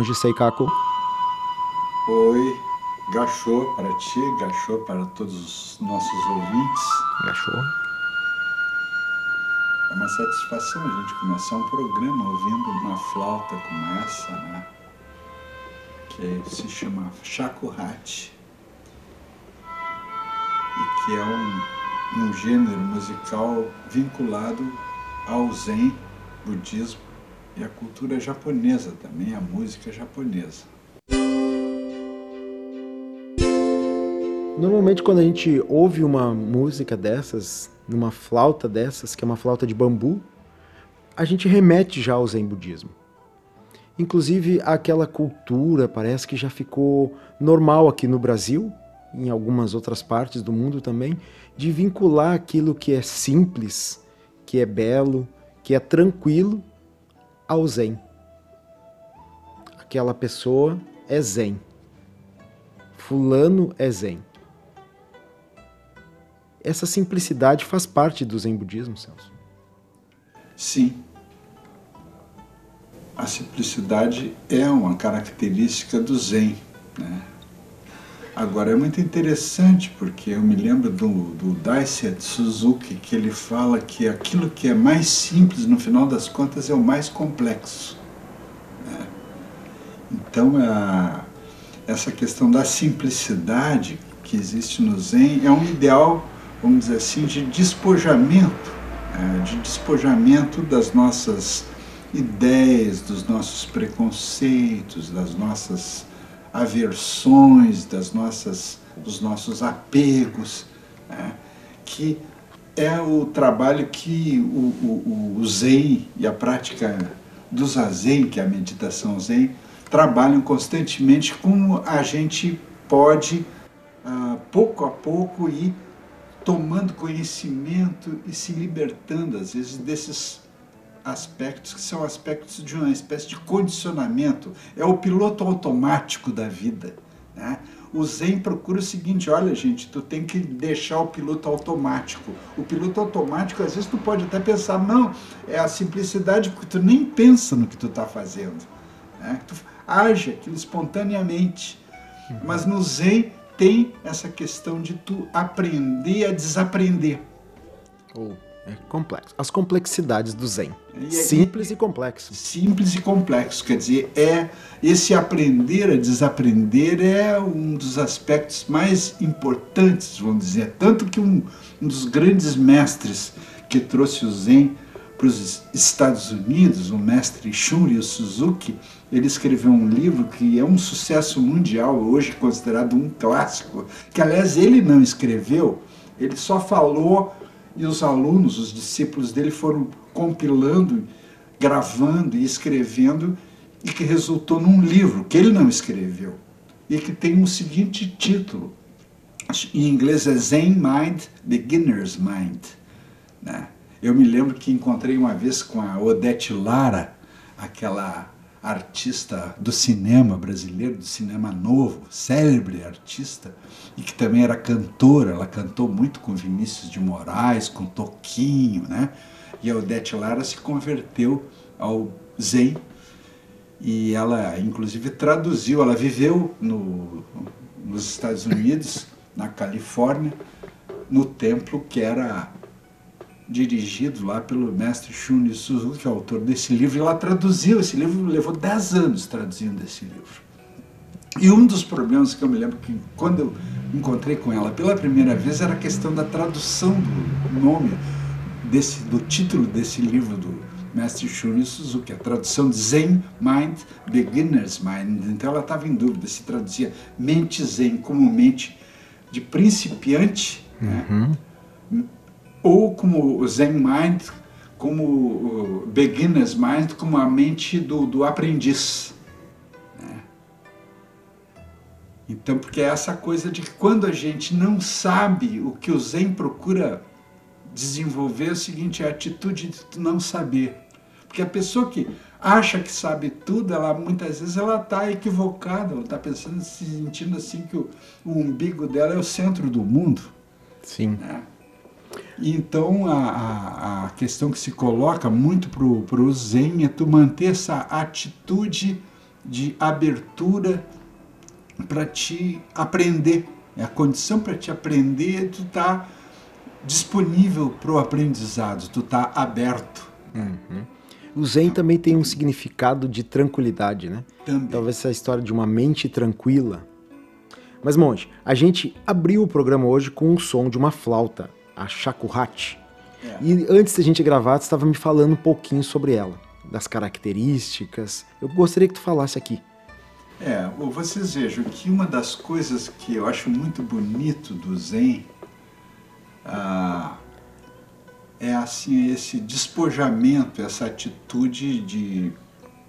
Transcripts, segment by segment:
Oi, monge Seikaku. Oi, gachô para ti, gachô para todos os nossos ouvintes. Gachô. É uma satisfação a gente começar um programa ouvindo uma flauta como essa, né? Que se chama shakuhachi. E que é um, um gênero musical vinculado ao Zen, budismo e a cultura japonesa também, a música japonesa. Normalmente quando a gente ouve uma música dessas, numa flauta dessas, que é uma flauta de bambu, a gente remete já ao Zen budismo. Inclusive aquela cultura parece que já ficou normal aqui no Brasil, em algumas outras partes do mundo também, de vincular aquilo que é simples, que é belo, que é tranquilo ao Zen. Aquela pessoa é Zen. Fulano é Zen. Essa simplicidade faz parte do Zen budismo, Celso? Sim. A simplicidade é uma característica do Zen. Né? Agora é muito interessante porque eu me lembro do, do Daisetsu Suzuki que ele fala que aquilo que é mais simples no final das contas é o mais complexo. Né? Então a, essa questão da simplicidade que existe no Zen é um ideal, vamos dizer assim, de despojamento, né? de despojamento das nossas ideias, dos nossos preconceitos, das nossas aversões, das nossas, dos nossos apegos, né? que é o trabalho que o, o, o Zen e a prática do Zazen, que é a meditação Zen, trabalham constantemente como a gente pode, uh, pouco a pouco, ir tomando conhecimento e se libertando, às vezes, desses aspectos que são aspectos de uma espécie de condicionamento, é o piloto automático da vida. Né? O Zen procura o seguinte: olha, gente, tu tem que deixar o piloto automático. O piloto automático, às vezes, tu pode até pensar, não, é a simplicidade, porque tu nem pensa no que tu está fazendo. Né? Tu age aquilo espontaneamente. Uhum. Mas no Zen tem essa questão de tu aprender a desaprender. Oh. É complexo. As complexidades do Zen. E, simples e, e complexo. Simples e complexo. Quer dizer, é esse aprender a desaprender é um dos aspectos mais importantes, vamos dizer. Tanto que um, um dos grandes mestres que trouxe o Zen para os Estados Unidos, o mestre Shunryu Suzuki, ele escreveu um livro que é um sucesso mundial, hoje considerado um clássico, que aliás ele não escreveu, ele só falou e os alunos, os discípulos dele foram compilando, gravando e escrevendo e que resultou num livro que ele não escreveu e que tem o seguinte título. Em inglês é Zen Mind, Beginner's Mind. Né? Eu me lembro que encontrei uma vez com a Odete Lara, aquela artista do cinema brasileiro, do cinema novo, célebre artista, e que também era cantora. Ela cantou muito com Vinícius de Moraes, com Toquinho, né? E a Odete Lara se converteu ao Zen e ela, inclusive, traduziu. Ela viveu no, nos Estados Unidos, na Califórnia, no templo que era dirigido lá pelo mestre Shunri Suzuki, que é o autor desse livro, e ela traduziu esse livro, levou 10 anos traduzindo esse livro. E um dos problemas que eu me lembro que quando eu encontrei com ela pela primeira vez era a questão da tradução do nome desse, do título desse livro do mestre Shunri Suzuki, a tradução de Zen Mind, Beginner's Mind. Então ela estava em dúvida se traduzia mente Zen como mente de principiante, né? uhum. né? Ou como Zen Mind, como Beginner's Mind, como a mente do, do aprendiz. Né? Então, porque é essa coisa de que quando a gente não sabe o que o Zen procura desenvolver, é o seguinte, é a atitude de não saber. Porque a pessoa que acha que sabe tudo, ela muitas vezes ela está equivocada, ela está pensando, se sentindo assim que o, o umbigo dela é o centro do mundo. Sim. Né? Então a, a, questão que se coloca muito para o Zen é tu manter essa atitude de abertura para te aprender. É a condição para te aprender, tu tá disponível para o aprendizado, tu tá aberto. Uhum. O Zen também tem um significado de tranquilidade, né? Também. Talvez essa história de uma mente tranquila. Mas, monge, a gente abriu o programa hoje com um som de uma flauta, a shakuhachi. É. E antes da gente gravar, você estava me falando um pouquinho sobre ela, das características. Eu gostaria que tu falasse aqui. É, vocês vejam que uma das coisas que eu acho muito bonito do Zen ah, é assim esse despojamento, essa atitude de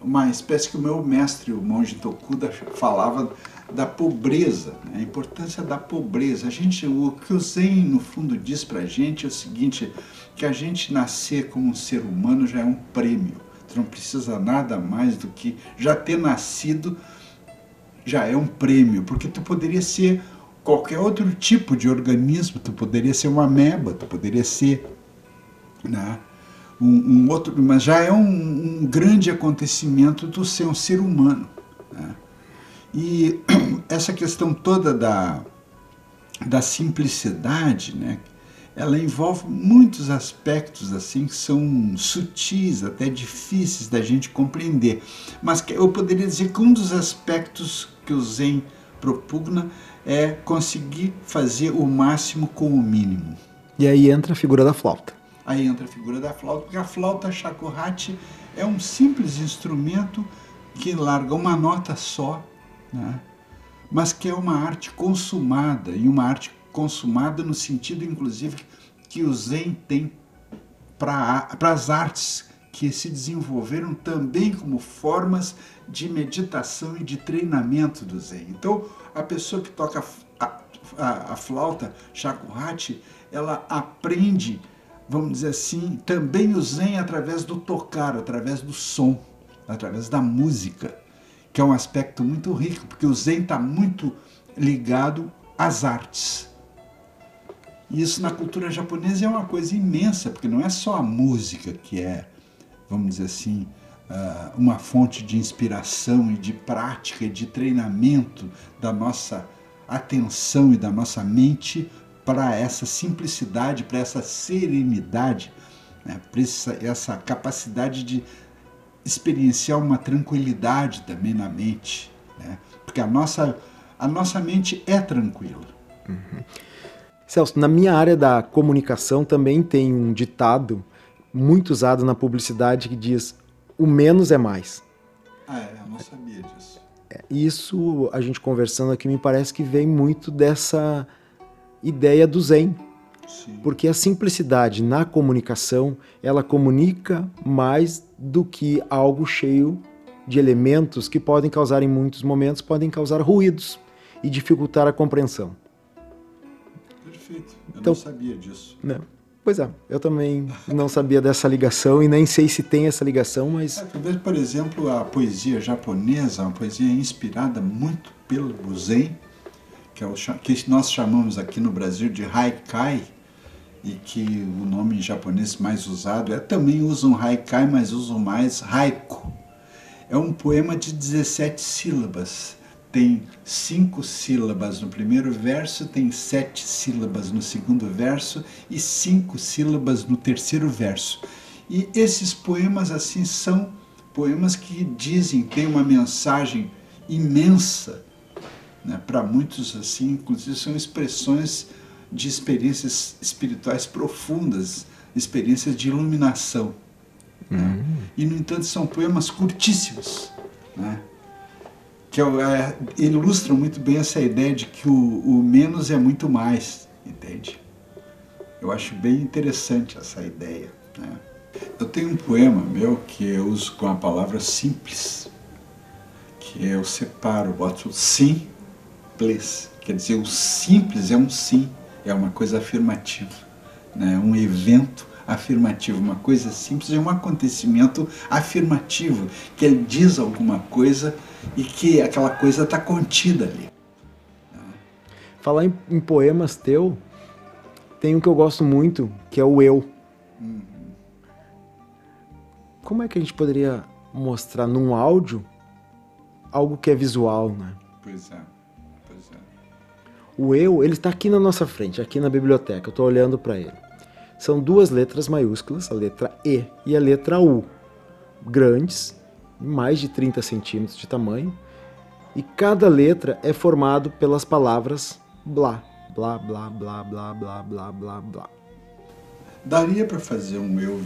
uma espécie que o meu mestre, o monge Tokuda, falava da pobreza, né? a importância da pobreza. A gente, o que o Zen no fundo diz para a gente é o seguinte, que a gente nascer como um ser humano já é um prêmio. Tu não precisa nada mais do que já ter nascido já é um prêmio, porque tu poderia ser qualquer outro tipo de organismo, tu poderia ser uma ameba, tu poderia ser né, um, um outro, mas já é um, um, grande acontecimento tu ser um ser humano. Né? E essa questão toda da, da simplicidade, né, ela envolve muitos aspectos assim que são sutis, até difíceis da gente compreender. Mas eu poderia dizer que um dos aspectos que o Zen propugna é conseguir fazer o máximo com o mínimo. E aí entra a figura da flauta. Aí entra a figura da flauta, porque a flauta shakuhachi é um simples instrumento que larga uma nota só, né? mas que é uma arte consumada, e uma arte consumada no sentido, inclusive, que o Zen tem para as artes que se desenvolveram também como formas de meditação e de treinamento do Zen. Então, a pessoa que toca a, a, a flauta shakuhachi, ela aprende, vamos dizer assim, também o Zen através do tocar, através do som, através da música, que é um aspecto muito rico, porque o Zen está muito ligado às artes. E isso na cultura japonesa é uma coisa imensa, porque não é só a música que é, vamos dizer assim, ah, uma fonte de inspiração e de prática e de treinamento da nossa atenção e da nossa mente para essa simplicidade, para essa serenidade, né? para essa, essa capacidade de experienciar uma tranquilidade também na mente, né? porque a nossa, a nossa mente é tranquila. Uhum. Celso, na minha área da comunicação também tem um ditado muito usado na publicidade que diz: o menos é mais. Ah, é, eu não sabia disso. É, isso, a gente conversando aqui, me parece que vem muito dessa ideia do Zen. Sim. Porque a simplicidade na comunicação, ela comunica mais do que algo cheio de elementos que podem causar, em muitos momentos, podem causar ruídos e dificultar a compreensão. Perfeito. Eu então, não sabia disso. Não. Pois é, eu também não sabia dessa ligação e nem sei se tem essa ligação, mas. É, por exemplo, a poesia japonesa, uma poesia inspirada muito pelo Zen, que, é o, que nós chamamos aqui no Brasil de haikai, e que o nome japonês mais usado é também usam haikai, mas usam mais haiku. É um poema de 17 sílabas tem cinco sílabas no primeiro verso, tem sete sílabas no segundo verso e cinco sílabas no terceiro verso. E esses poemas assim são poemas que dizem, têm uma mensagem imensa, né? para muitos assim, inclusive são expressões de experiências espirituais profundas, experiências de iluminação. Né? Uhum. E no entanto são poemas curtíssimos, né? que é, é, ilustram muito bem essa ideia de que o, o, menos é muito mais, entende? Eu acho bem interessante essa ideia. Né? Eu tenho um poema meu que eu uso com a palavra simples, que eu separo, boto simples, quer dizer, o simples é um sim, é uma coisa afirmativa, né? um evento afirmativo, uma coisa simples é um acontecimento afirmativo, que ele diz alguma coisa e que aquela coisa está contida ali. Falar em, em, poemas teu, tem um que eu gosto muito, que é o Eu. Uhum. Como é que a gente poderia mostrar num áudio algo que é visual, né? Pois é. O eu, ele está aqui na nossa frente, aqui na biblioteca, eu estou olhando para ele. São duas letras maiúsculas, a letra E e a letra U, grandes, mais de 30 centímetros de tamanho, e cada letra é formado pelas palavras blá, blá, blá, blá, blá, blá, blá, blá, blá. Daria para fazer um eu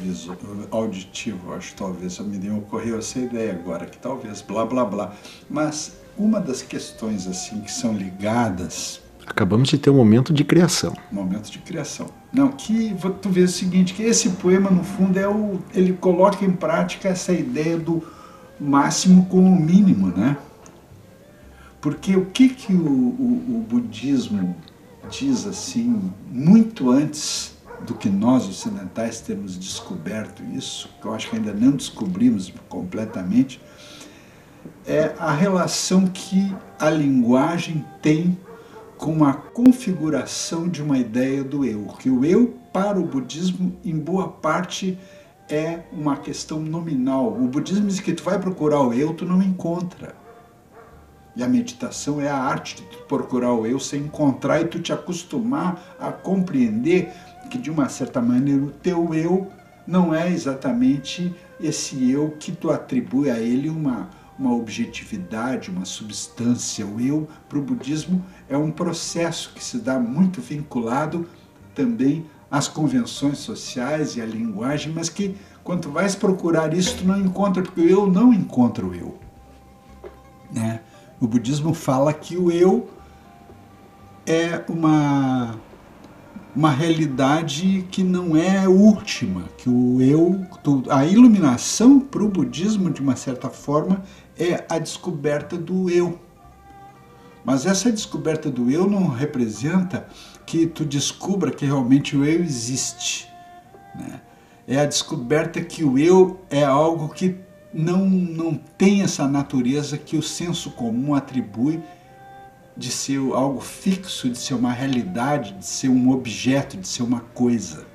auditivo, acho talvez me ocorreu essa ideia agora, que talvez blá blá blá. Mas uma das questões assim que são ligadas. Acabamos de ter um momento de criação. Momento de criação. Não, que tu vê o seguinte, que esse poema no fundo é o, ele coloca em prática essa ideia do máximo com o mínimo, né? Porque o que que o, o, o budismo diz assim muito antes do que nós ocidentais temos descoberto isso, que eu acho que ainda não descobrimos completamente, é a relação que a linguagem tem com a configuração de uma ideia do eu, que o eu para o budismo em boa parte é uma questão nominal. O budismo diz que tu vai procurar o eu, tu não encontra. E a meditação é a arte de tu procurar o eu sem encontrar e tu te acostumar a compreender que de uma certa maneira o teu eu não é exatamente esse eu que tu atribui a ele uma, uma objetividade, uma substância. O eu, para o budismo, é um processo que se dá muito vinculado também às convenções sociais e à linguagem, mas que quando vais procurar isso, tu não encontra, porque o eu não encontra o eu. Né? O budismo fala que o eu é uma uma realidade que não é última, que o eu, a iluminação para o budismo de uma certa forma é a descoberta do eu. Mas essa descoberta do eu não representa que tu descubra que realmente o eu existe. Né? É a descoberta que o eu é algo que não, não tem essa natureza que o senso comum atribui de ser algo fixo, de ser uma realidade, de ser um objeto, de ser uma coisa.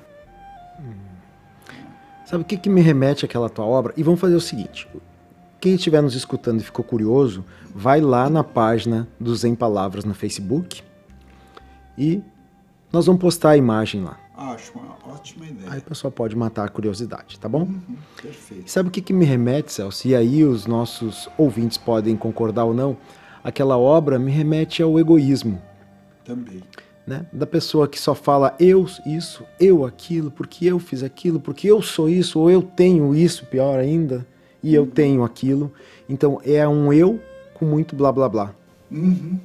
Sabe o que, que me remete àquela tua obra? E vamos fazer o seguinte: quem estiver nos escutando e ficou curioso, vai lá na página do Zen Palavras no Facebook e nós vamos postar a imagem lá. Acho uma ótima ideia. Aí o pessoal pode matar a curiosidade, tá bom? Uhum, perfeito. Sabe o que, que me remete, Celso? E aí os nossos ouvintes podem concordar ou não aquela obra me remete ao egoísmo. Também. Né? Da pessoa que só fala eu isso, eu aquilo, porque eu fiz aquilo, porque eu sou isso, ou eu tenho isso, pior ainda, e eu tenho aquilo. Então é um eu com muito blá blá blá. Uhum.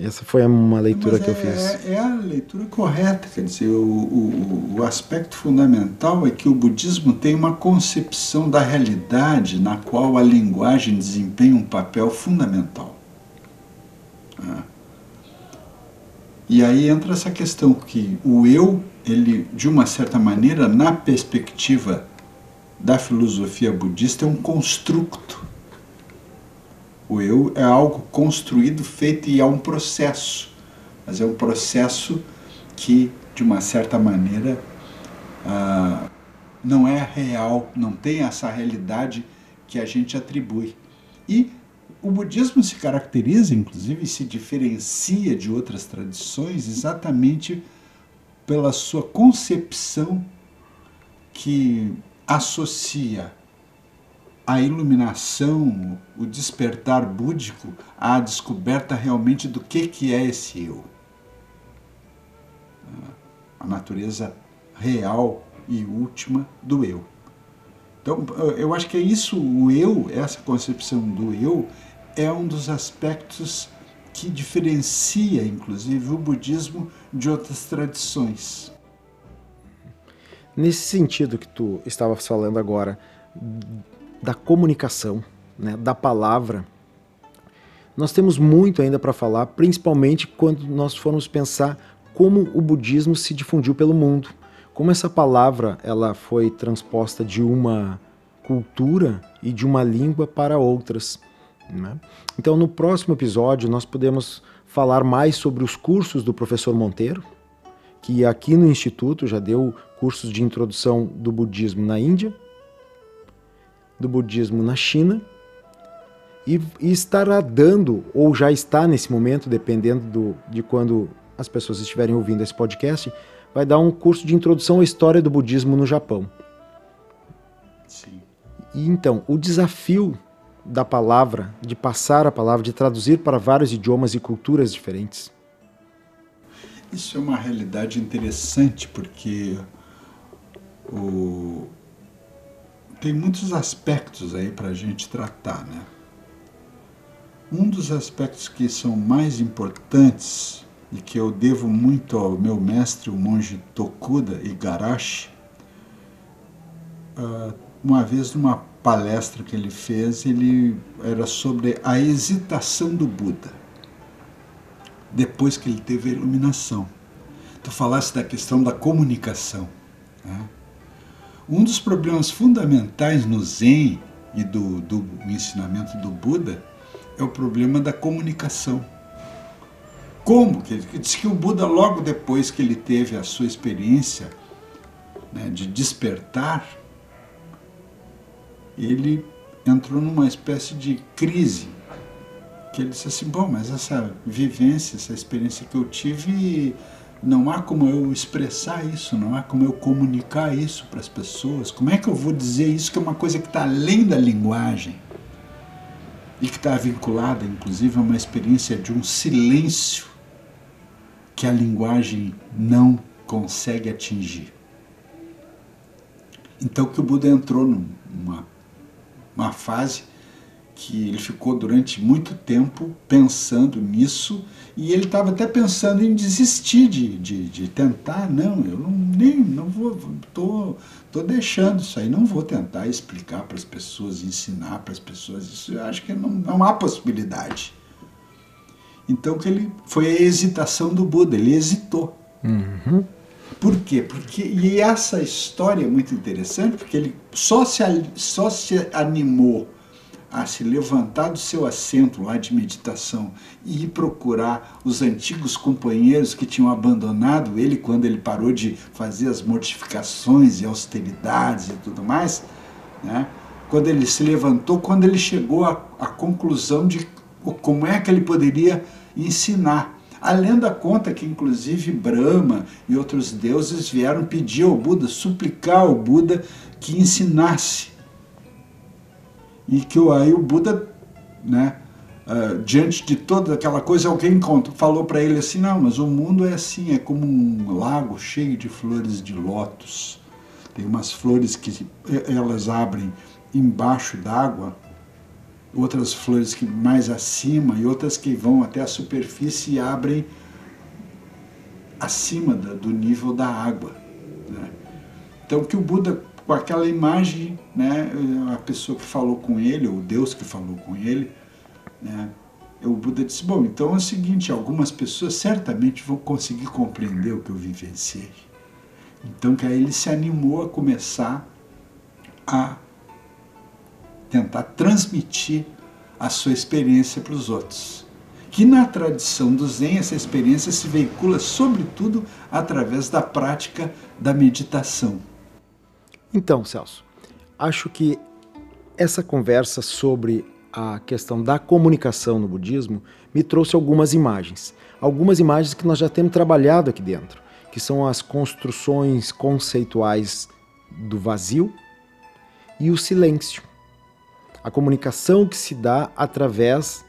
Essa foi uma leitura Mas que é, eu fiz. É, é, a leitura correta, quer dizer, o, o, o aspecto fundamental é que o budismo tem uma concepção da realidade na qual a linguagem desempenha um papel fundamental. Né? E aí entra essa questão que o eu, ele de uma certa maneira, na perspectiva da filosofia budista, é um construto. O eu é algo construído, feito e é um processo, mas é um processo que, de uma certa maneira, ah, não é real, não tem essa realidade que a gente atribui. E o budismo se caracteriza, inclusive, se diferencia de outras tradições exatamente pela sua concepção que associa a iluminação, o despertar búdico à descoberta realmente do que, que é esse eu. A natureza real e última do eu. Então, eu acho que é isso, o eu, essa concepção do eu, é um dos aspectos que diferencia, inclusive, o budismo de outras tradições. Nesse sentido que tu estavas falando agora, da comunicação, né, da palavra, nós temos muito ainda para falar, principalmente quando nós formos pensar como o budismo se difundiu pelo mundo, como essa palavra ela foi transposta de uma cultura e de uma língua para outras. Né? Então, no próximo episódio, nós podemos falar mais sobre os cursos do professor Monteiro, que aqui no Instituto já deu cursos de introdução do budismo na Índia, do budismo na China e, e estará dando, ou já está nesse momento, dependendo do, de quando as pessoas estiverem ouvindo esse podcast, vai dar um curso de introdução à história do budismo no Japão. Sim. E então, o desafio da palavra, de passar a palavra, de traduzir para vários idiomas e culturas diferentes. Isso é uma realidade interessante porque o... tem muitos aspectos aí para a gente tratar, né? Um dos aspectos que são mais importantes e que eu devo muito ao meu mestre, o monge Tokuda Igarashi, ah, uma vez numa palestra que ele fez, ele era sobre a hesitação do Buda, depois que ele teve a iluminação. Tu falaste da questão da comunicação. Né? Um dos problemas fundamentais no Zen e do, do ensinamento do Buda é o problema da comunicação. Como? Que ele diz que o Buda, logo depois que ele teve a sua experiência né, de despertar, ele entrou numa espécie de crise. Que ele disse assim: bom, mas essa vivência, essa experiência que eu tive, não há como eu expressar isso, não há como eu comunicar isso para as pessoas. Como é que eu vou dizer isso que é uma coisa que está além da linguagem? E que está vinculada, inclusive, a uma experiência de um silêncio que a linguagem não consegue atingir. Então que o Buda entrou numa uma fase que ele ficou durante muito tempo pensando nisso e ele estava até pensando em desistir de, de, de, tentar. Não, eu não, nem não vou, tô, tô deixando isso aí, não vou tentar explicar para as pessoas, ensinar para as pessoas isso. Eu acho que não, não há possibilidade. Então que ele foi a hesitação do Buda, ele hesitou. Uhum. Por quê? Porque, e essa história é muito interessante, porque ele só se, só se animou a se levantar do seu assento lá de meditação e ir procurar os antigos companheiros que tinham abandonado ele quando ele parou de fazer as mortificações e austeridades e tudo mais, né? quando ele se levantou, quando ele chegou à, à conclusão de como é que ele poderia ensinar a lenda conta que, inclusive, Brahma e outros deuses vieram pedir ao Buda, suplicar ao Buda que ensinasse. E que aí o Buda, né, uh, diante de toda aquela coisa, alguém conta, falou para ele assim: não, mas o mundo é assim, é como um lago cheio de flores de lótus. Tem umas flores que elas abrem embaixo d'água outras flores que mais acima e outras que vão até a superfície e abrem acima do nível da água. Né? Então que o Buda, com aquela imagem, né, a pessoa que falou com ele, ou Deus que falou com ele, né, o Buda disse, bom, então é o seguinte, algumas pessoas certamente vão conseguir compreender o que eu vivenciei. Então que aí ele se animou a começar a tentar transmitir a sua experiência para os outros. Que na tradição do Zen, essa experiência se veicula sobretudo através da prática da meditação. Então, Celso, acho que essa conversa sobre a questão da comunicação no budismo me trouxe algumas imagens. Algumas imagens que nós já temos trabalhado aqui dentro, que são as construções conceituais do vazio e o silêncio a comunicação que se dá através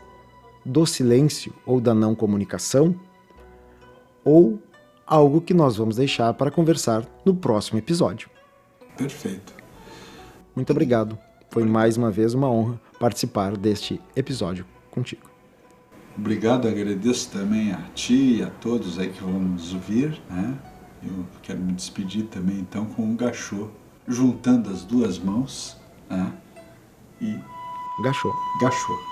do silêncio ou da não comunicação, ou algo que nós vamos deixar para conversar no próximo episódio. Perfeito. Muito obrigado. Foi mais uma vez uma honra participar deste episódio contigo. Obrigado, agradeço também a ti e a todos aí que vão nos ouvir. Né? Eu quero me despedir também então com um gachô, juntando as duas mãos. Né? E Gachou. Gachou.